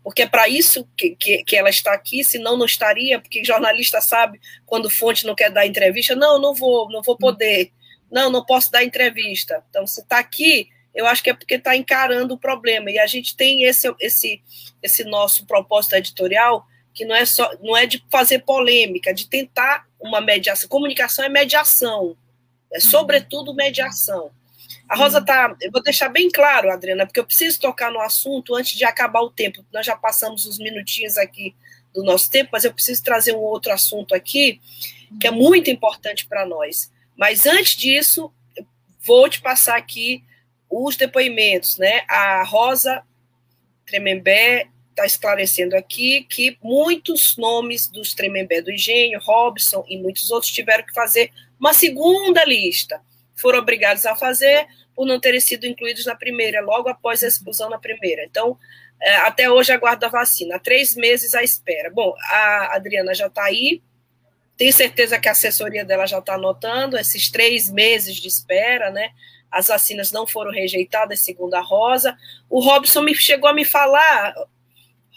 porque é para isso que, que, que, ela está aqui, senão não estaria, porque jornalista sabe quando fonte não quer dar entrevista, não, não vou, não vou poder, não, não posso dar entrevista. Então, se está aqui, eu acho que é porque está encarando o problema. E a gente tem esse, esse, esse nosso propósito editorial, que não é só não é de fazer polêmica, de tentar uma mediação. Comunicação é mediação, é sobretudo mediação. A Rosa tá. Eu vou deixar bem claro, Adriana, porque eu preciso tocar no assunto antes de acabar o tempo. Nós já passamos os minutinhos aqui do nosso tempo, mas eu preciso trazer um outro assunto aqui que é muito importante para nós. Mas antes disso, vou te passar aqui os depoimentos, né? A Rosa Tremembé está esclarecendo aqui que muitos nomes dos Tremembé do Engenho, Robson e muitos outros tiveram que fazer uma segunda lista foram obrigados a fazer por não terem sido incluídos na primeira, logo após a exclusão na primeira. Então, é, até hoje aguardo a vacina, três meses à espera. Bom, a Adriana já está aí, tenho certeza que a assessoria dela já está anotando esses três meses de espera, né? As vacinas não foram rejeitadas, segundo a Rosa. O Robson me chegou a me falar,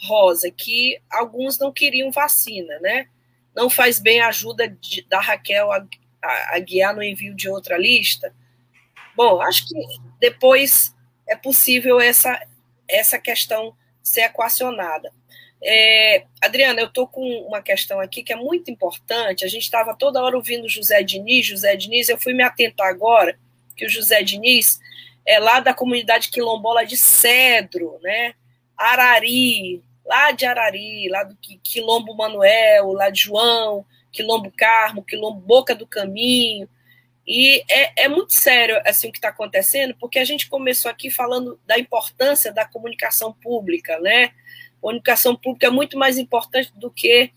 Rosa, que alguns não queriam vacina, né? Não faz bem a ajuda de, da Raquel a, a, guiar no envio de outra lista. Bom, acho que depois é possível essa, essa questão ser equacionada. É, Adriana, eu estou com uma questão aqui que é muito importante. A gente estava toda hora ouvindo José Diniz, José Diniz, eu fui me atentar agora que o José Diniz é lá da comunidade quilombola de Cedro, né? Arari, lá de Arari, lá do Quilombo Manuel, lá de João, Quilombo Carmo, Quilombo Boca do Caminho. E é, é muito sério assim o que está acontecendo, porque a gente começou aqui falando da importância da comunicação pública, né? Comunicação pública é muito mais importante do que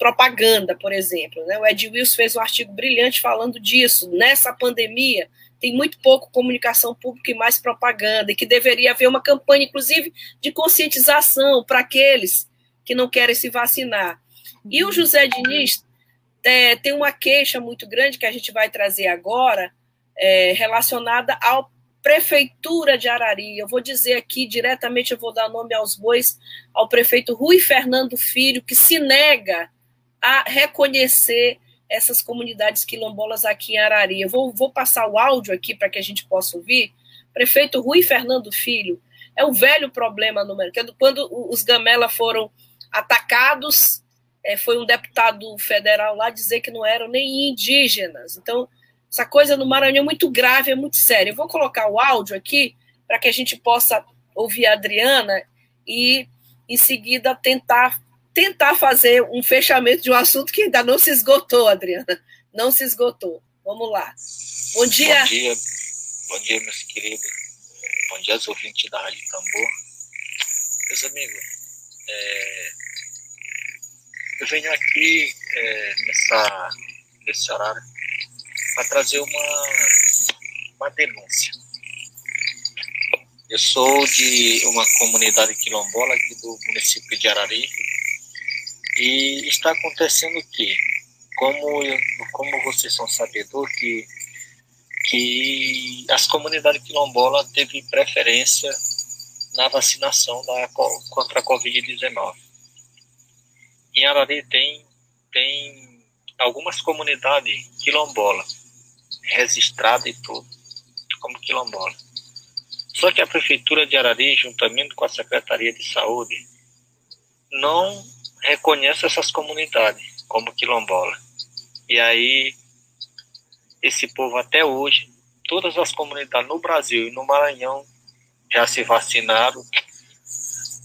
propaganda, por exemplo. Né? O Ed Wilson fez um artigo brilhante falando disso. Nessa pandemia, tem muito pouco comunicação pública e mais propaganda, e que deveria haver uma campanha, inclusive, de conscientização para aqueles que não querem se vacinar. E o José Diniz é, tem uma queixa muito grande que a gente vai trazer agora, é, relacionada à Prefeitura de Arari. Eu vou dizer aqui diretamente, eu vou dar nome aos bois, ao prefeito Rui Fernando Filho, que se nega a reconhecer essas comunidades quilombolas aqui em Arari. Eu vou, vou passar o áudio aqui para que a gente possa ouvir. Prefeito Rui Fernando Filho, é um velho problema no mercado. Quando os Gamela foram atacados, é, foi um deputado federal lá dizer que não eram nem indígenas. Então, essa coisa no Maranhão é muito grave, é muito séria. Eu vou colocar o áudio aqui para que a gente possa ouvir a Adriana e, em seguida, tentar tentar fazer um fechamento de um assunto que ainda não se esgotou, Adriana. Não se esgotou. Vamos lá. Bom dia. Bom dia, bom dia meus queridos. Bom dia aos ouvintes da Rádio Tambor. Meus amigos, é, eu venho aqui é, nessa, nesse horário para trazer uma, uma denúncia. Eu sou de uma comunidade quilombola aqui do município de Arari, e está acontecendo o quê? Como, como vocês são sabedores que, que as comunidades quilombolas teve preferência na vacinação da, contra a Covid-19. Em Arari tem, tem algumas comunidades quilombolas registradas e tudo, como quilombola. Só que a Prefeitura de Arari, juntamente com a Secretaria de Saúde, não reconhece essas comunidades como quilombola. E aí, esse povo até hoje, todas as comunidades no Brasil e no Maranhão já se vacinaram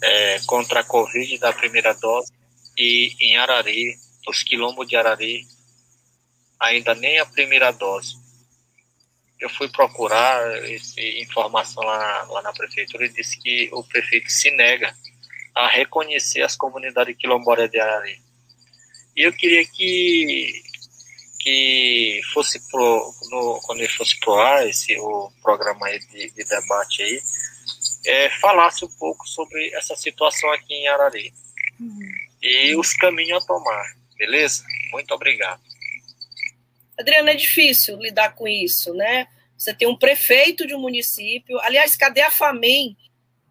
é, contra a Covid da primeira dose. E em Arari, os quilombos de Arari, ainda nem a primeira dose. Eu fui procurar esse, informação lá, lá na prefeitura e disse que o prefeito se nega a reconhecer as comunidades quilombolas de Arari. E eu queria que que fosse pro, no, quando ele fosse pro ar, esse, o programa de, de debate aí, é, falasse um pouco sobre essa situação aqui em Arari. Uhum. E os caminhos a tomar, beleza? Muito obrigado. Adriana, é difícil lidar com isso, né? Você tem um prefeito de um município. Aliás, cadê a FAMEM,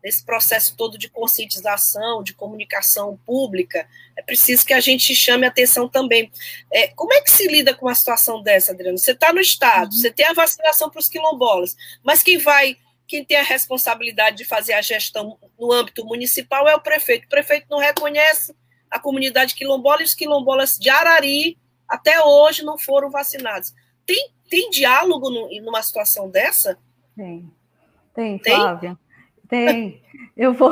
nesse processo todo de conscientização, de comunicação pública, é preciso que a gente chame atenção também. É, como é que se lida com uma situação dessa, Adriano? Você está no Estado, uhum. você tem a vacinação para os quilombolas, mas quem vai, quem tem a responsabilidade de fazer a gestão no âmbito municipal é o prefeito. O prefeito não reconhece a comunidade quilombola e os quilombolas de Arari até hoje não foram vacinados. Tem, tem diálogo no, numa situação dessa? Tem. Tem, Flávia. Tem. Eu vou,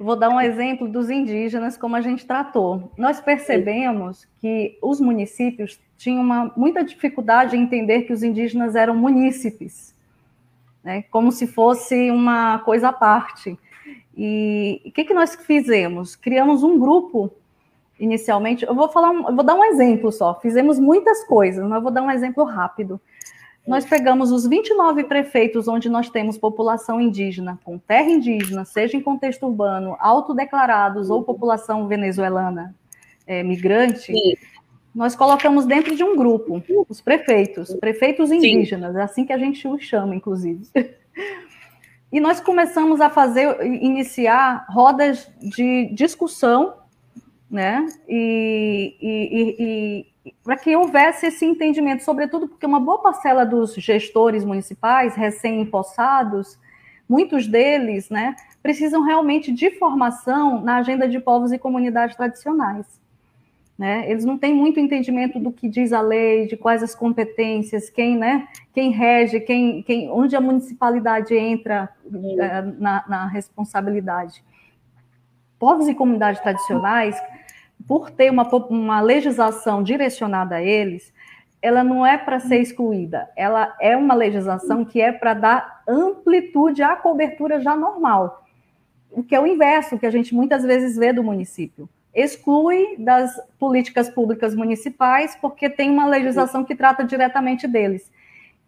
vou dar um exemplo dos indígenas, como a gente tratou. Nós percebemos que os municípios tinham uma, muita dificuldade em entender que os indígenas eram munícipes, né, como se fosse uma coisa à parte. E o que, que nós fizemos? Criamos um grupo inicialmente. Eu vou falar, um, eu vou dar um exemplo só. Fizemos muitas coisas, mas eu vou dar um exemplo rápido. Nós pegamos os 29 prefeitos onde nós temos população indígena, com terra indígena, seja em contexto urbano, autodeclarados ou população venezuelana é, migrante, Sim. nós colocamos dentro de um grupo, os prefeitos, prefeitos indígenas, Sim. é assim que a gente os chama, inclusive. [laughs] E nós começamos a fazer, iniciar rodas de discussão, né? E, e, e, para que houvesse esse entendimento, sobretudo porque uma boa parcela dos gestores municipais recém-empossados, muitos deles, né, precisam realmente de formação na agenda de povos e comunidades tradicionais. Né? Eles não têm muito entendimento do que diz a lei, de quais as competências, quem, né, quem rege, quem, quem, onde a municipalidade entra é, na, na responsabilidade. Povos e comunidades tradicionais, por ter uma, uma legislação direcionada a eles, ela não é para ser excluída, ela é uma legislação que é para dar amplitude à cobertura já normal, o que é o inverso que a gente muitas vezes vê do município exclui das políticas públicas municipais, porque tem uma legislação que trata diretamente deles.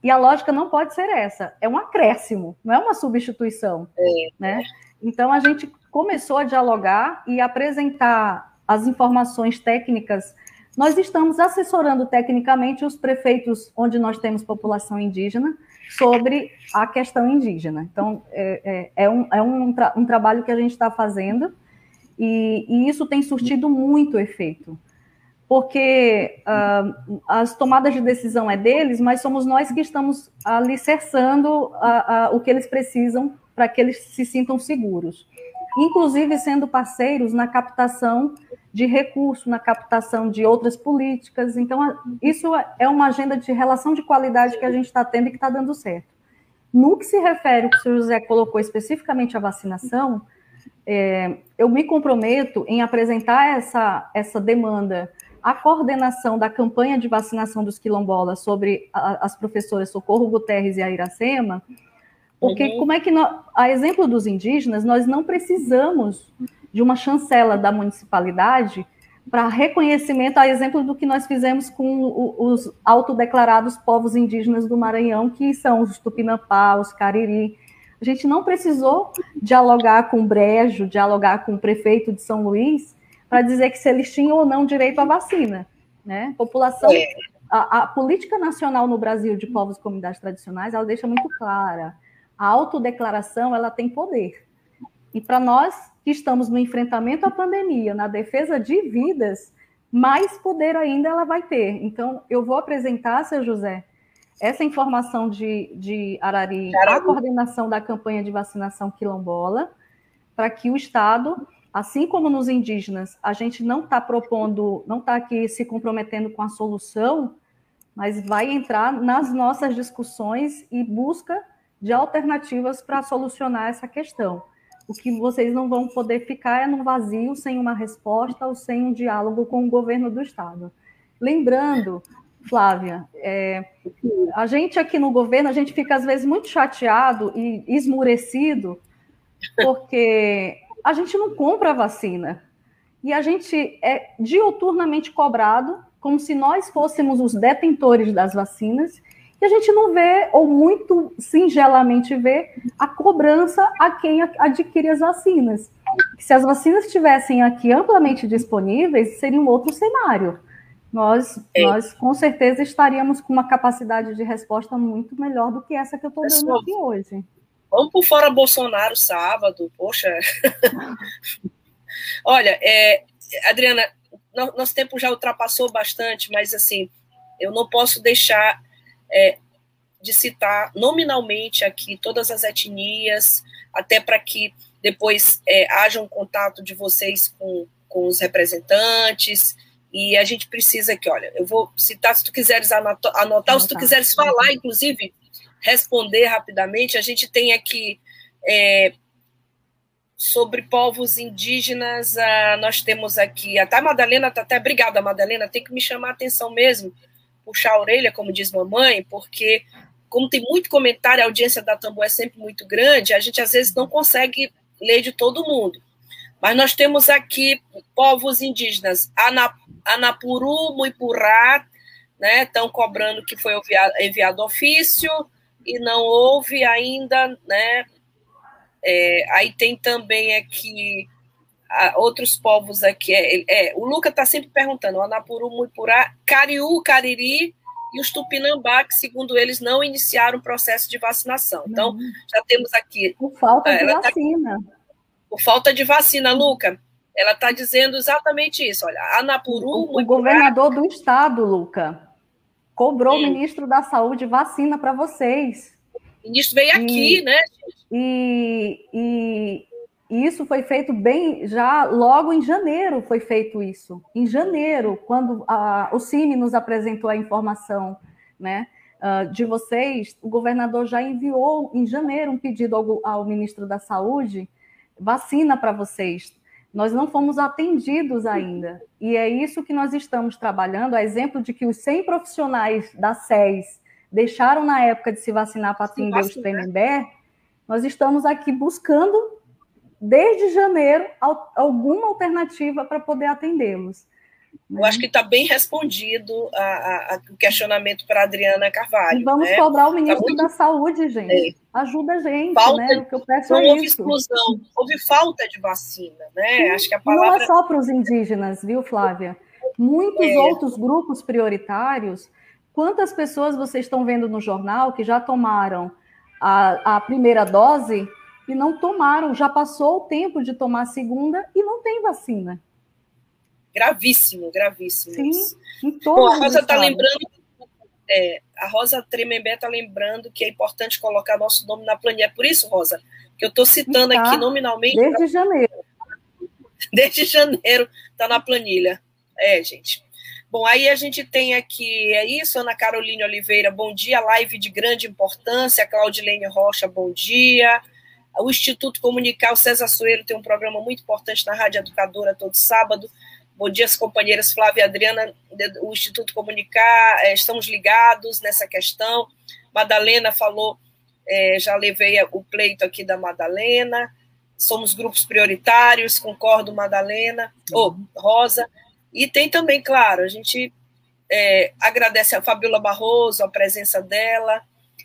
E a lógica não pode ser essa, é um acréscimo, não é uma substituição. É. Né? Então, a gente começou a dialogar e apresentar as informações técnicas. Nós estamos assessorando tecnicamente os prefeitos onde nós temos população indígena sobre a questão indígena. Então, é, é, é um, é um, tra um trabalho que a gente está fazendo e, e isso tem surtido muito efeito, porque uh, as tomadas de decisão é deles, mas somos nós que estamos alicerçando a, a, o que eles precisam para que eles se sintam seguros. Inclusive sendo parceiros na captação de recursos, na captação de outras políticas. Então, isso é uma agenda de relação de qualidade que a gente está tendo e que está dando certo. No que se refere, o que o senhor José colocou especificamente à vacinação, é, eu me comprometo em apresentar essa, essa demanda à coordenação da campanha de vacinação dos quilombolas sobre a, as professoras Socorro Guterres e a Iracema, porque uhum. como é que, nós, a exemplo dos indígenas, nós não precisamos de uma chancela da municipalidade para reconhecimento, a exemplo do que nós fizemos com os autodeclarados povos indígenas do Maranhão, que são os Tupinambá, os Cariri, a gente não precisou dialogar com o Brejo, dialogar com o prefeito de São Luís, para dizer que se eles tinham ou não direito à vacina. Né? População, a, a, política nacional no Brasil de povos e comunidades tradicionais, ela deixa muito clara. A autodeclaração, ela tem poder. E para nós que estamos no enfrentamento à pandemia, na defesa de vidas, mais poder ainda ela vai ter. Então, eu vou apresentar, seu José, essa informação de, de Arari, a coordenação da campanha de vacinação quilombola, para que o Estado, assim como nos indígenas, a gente não está propondo, não está aqui se comprometendo com a solução, mas vai entrar nas nossas discussões e busca de alternativas para solucionar essa questão. O que vocês não vão poder ficar é no vazio, sem uma resposta ou sem um diálogo com o governo do Estado. Lembrando Flávia, é, a gente aqui no governo, a gente fica às vezes muito chateado e esmurecido, porque a gente não compra a vacina. E a gente é diuturnamente cobrado, como se nós fôssemos os detentores das vacinas, e a gente não vê, ou muito singelamente vê, a cobrança a quem adquire as vacinas. Se as vacinas estivessem aqui amplamente disponíveis, seria um outro cenário nós, é. nós com certeza estaríamos com uma capacidade de resposta muito melhor do que essa que eu estou dando aqui hoje. Vamos por fora Bolsonaro sábado, poxa. [laughs] Olha, é, Adriana, nosso tempo já ultrapassou bastante, mas assim, eu não posso deixar é, de citar nominalmente aqui todas as etnias, até para que depois é, haja um contato de vocês com, com os representantes, e a gente precisa que, olha, eu vou citar, se tu quiseres anotar, anotar se tu quiseres falar, inclusive, responder rapidamente, a gente tem aqui é, sobre povos indígenas, ah, nós temos aqui, até a Madalena está até, obrigada Madalena, tem que me chamar a atenção mesmo, puxar a orelha, como diz mamãe, porque como tem muito comentário, a audiência da Tambu é sempre muito grande, a gente às vezes não consegue ler de todo mundo. Mas nós temos aqui povos indígenas, Anapuru, Muipurá, né, estão cobrando que foi enviado, enviado ofício e não houve ainda, né, é, aí tem também aqui outros povos aqui, é, é o Luca está sempre perguntando, Anapuru, Muipurá, Cariú, Cariri e os Tupinambá, que segundo eles não iniciaram o processo de vacinação. Então, já temos aqui... Por falta de tá vacina. Tá, por falta de vacina, Luca. Ela está dizendo exatamente isso. Olha, Anapuru. O, o governador do estado, Luca, cobrou Sim. o ministro da Saúde vacina para vocês. O ministro veio e, aqui, né? E, e E isso foi feito bem já logo em janeiro foi feito isso. Em janeiro, quando a, o Cine nos apresentou a informação, né, uh, de vocês, o governador já enviou em janeiro um pedido ao, ao ministro da Saúde, vacina para vocês. Nós não fomos atendidos ainda. E é isso que nós estamos trabalhando, a exemplo de que os 100 profissionais da SES deixaram na época de se vacinar para atender os Tremembé, nós estamos aqui buscando desde janeiro, alguma alternativa para poder atendê-los. Eu acho que está bem respondido a, a, a, o questionamento para a Adriana Carvalho. E vamos né? cobrar o tá ministro tá muito... da Saúde, gente. É. Ajuda a gente, falta, né? O que eu peço não é houve isso. exclusão, houve falta de vacina, né? Sim, acho que a palavra... Não é só para os indígenas, viu, Flávia? Muitos é. outros grupos prioritários. Quantas pessoas vocês estão vendo no jornal que já tomaram a, a primeira dose e não tomaram, já passou o tempo de tomar a segunda e não tem vacina. Gravíssimo, gravíssimo. Sim, em Bom, a Rosa está lembrando, é, a Rosa Tremembé está lembrando que é importante colocar nosso nome na planilha. É por isso, Rosa, que eu estou citando está, aqui nominalmente. Desde janeiro. Desde janeiro está na planilha. É, gente. Bom, aí a gente tem aqui, é isso, Ana Caroline Oliveira, bom dia, live de grande importância, Claudilene Rocha, bom dia, o Instituto Comunicar, o César Soeiro tem um programa muito importante na Rádio Educadora todo sábado. Bom dia, as companheiras Flávia e Adriana, o Instituto Comunicar, é, estamos ligados nessa questão. Madalena falou, é, já levei o pleito aqui da Madalena. Somos grupos prioritários, concordo, Madalena, ou oh, Rosa. E tem também, claro, a gente é, agradece a Fabiola Barroso, a presença dela,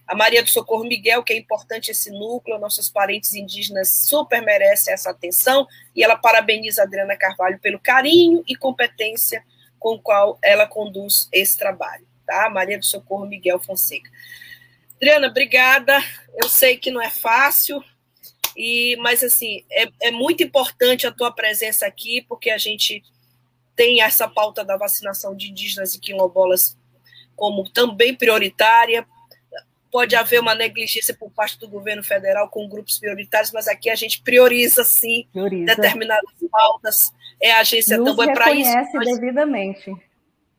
a Maria do Socorro Miguel, que é importante esse núcleo, nossos parentes indígenas super merecem essa atenção, e ela parabeniza a Adriana Carvalho pelo carinho e competência com qual ela conduz esse trabalho, tá? Maria do Socorro Miguel Fonseca. Adriana, obrigada. Eu sei que não é fácil, e mas assim é, é muito importante a tua presença aqui, porque a gente tem essa pauta da vacinação de indígenas e quilombolas como também prioritária, pode haver uma negligência por parte do governo federal com grupos prioritários, mas aqui a gente prioriza sim prioriza. determinadas pautas. É a agência Nos Tambor, é para isso. Reconhece devidamente.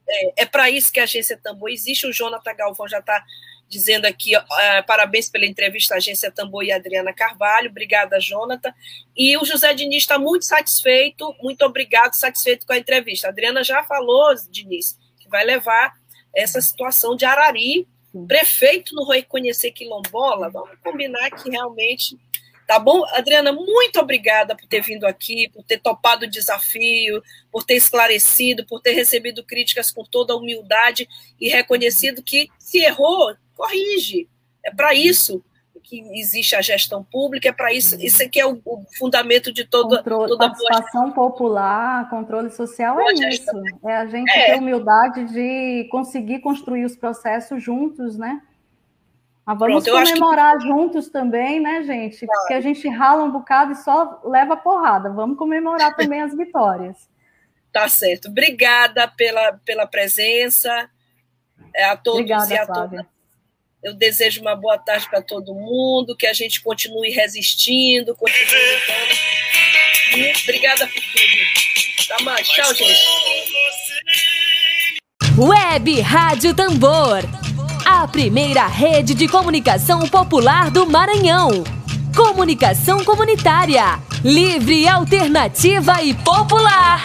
É, é para isso que a agência Tambor existe. O Jonathan Galvão já está dizendo aqui, uh, parabéns pela entrevista, agência Tambor e Adriana Carvalho. Obrigada, Jonathan. E o José Diniz está muito satisfeito, muito obrigado, satisfeito com a entrevista. A Adriana já falou, Diniz, que vai levar essa situação de Arari prefeito não reconhecer quilombola, vamos combinar que realmente. Tá bom? Adriana, muito obrigada por ter vindo aqui, por ter topado o desafio, por ter esclarecido, por ter recebido críticas com toda a humildade e reconhecido que se errou, corrige. É para isso que existe a gestão pública, é para isso, isso aqui é o, o fundamento de toda, controle, toda participação boa popular, controle social boa é gestão. isso. É a gente é. ter humildade de conseguir construir os processos juntos, né? Mas vamos Pronto, comemorar que... juntos também, né, gente? Claro. Porque a gente rala um bocado e só leva porrada. Vamos comemorar [laughs] também as vitórias. Tá certo. Obrigada pela, pela presença. É, a todos Obrigada, e a todas. Eu desejo uma boa tarde para todo mundo, que a gente continue resistindo, continue lutando. Obrigada por tudo. Tá mais. Tchau, gente. Web Rádio Tambor. A primeira rede de comunicação popular do Maranhão. Comunicação comunitária. Livre, alternativa e popular.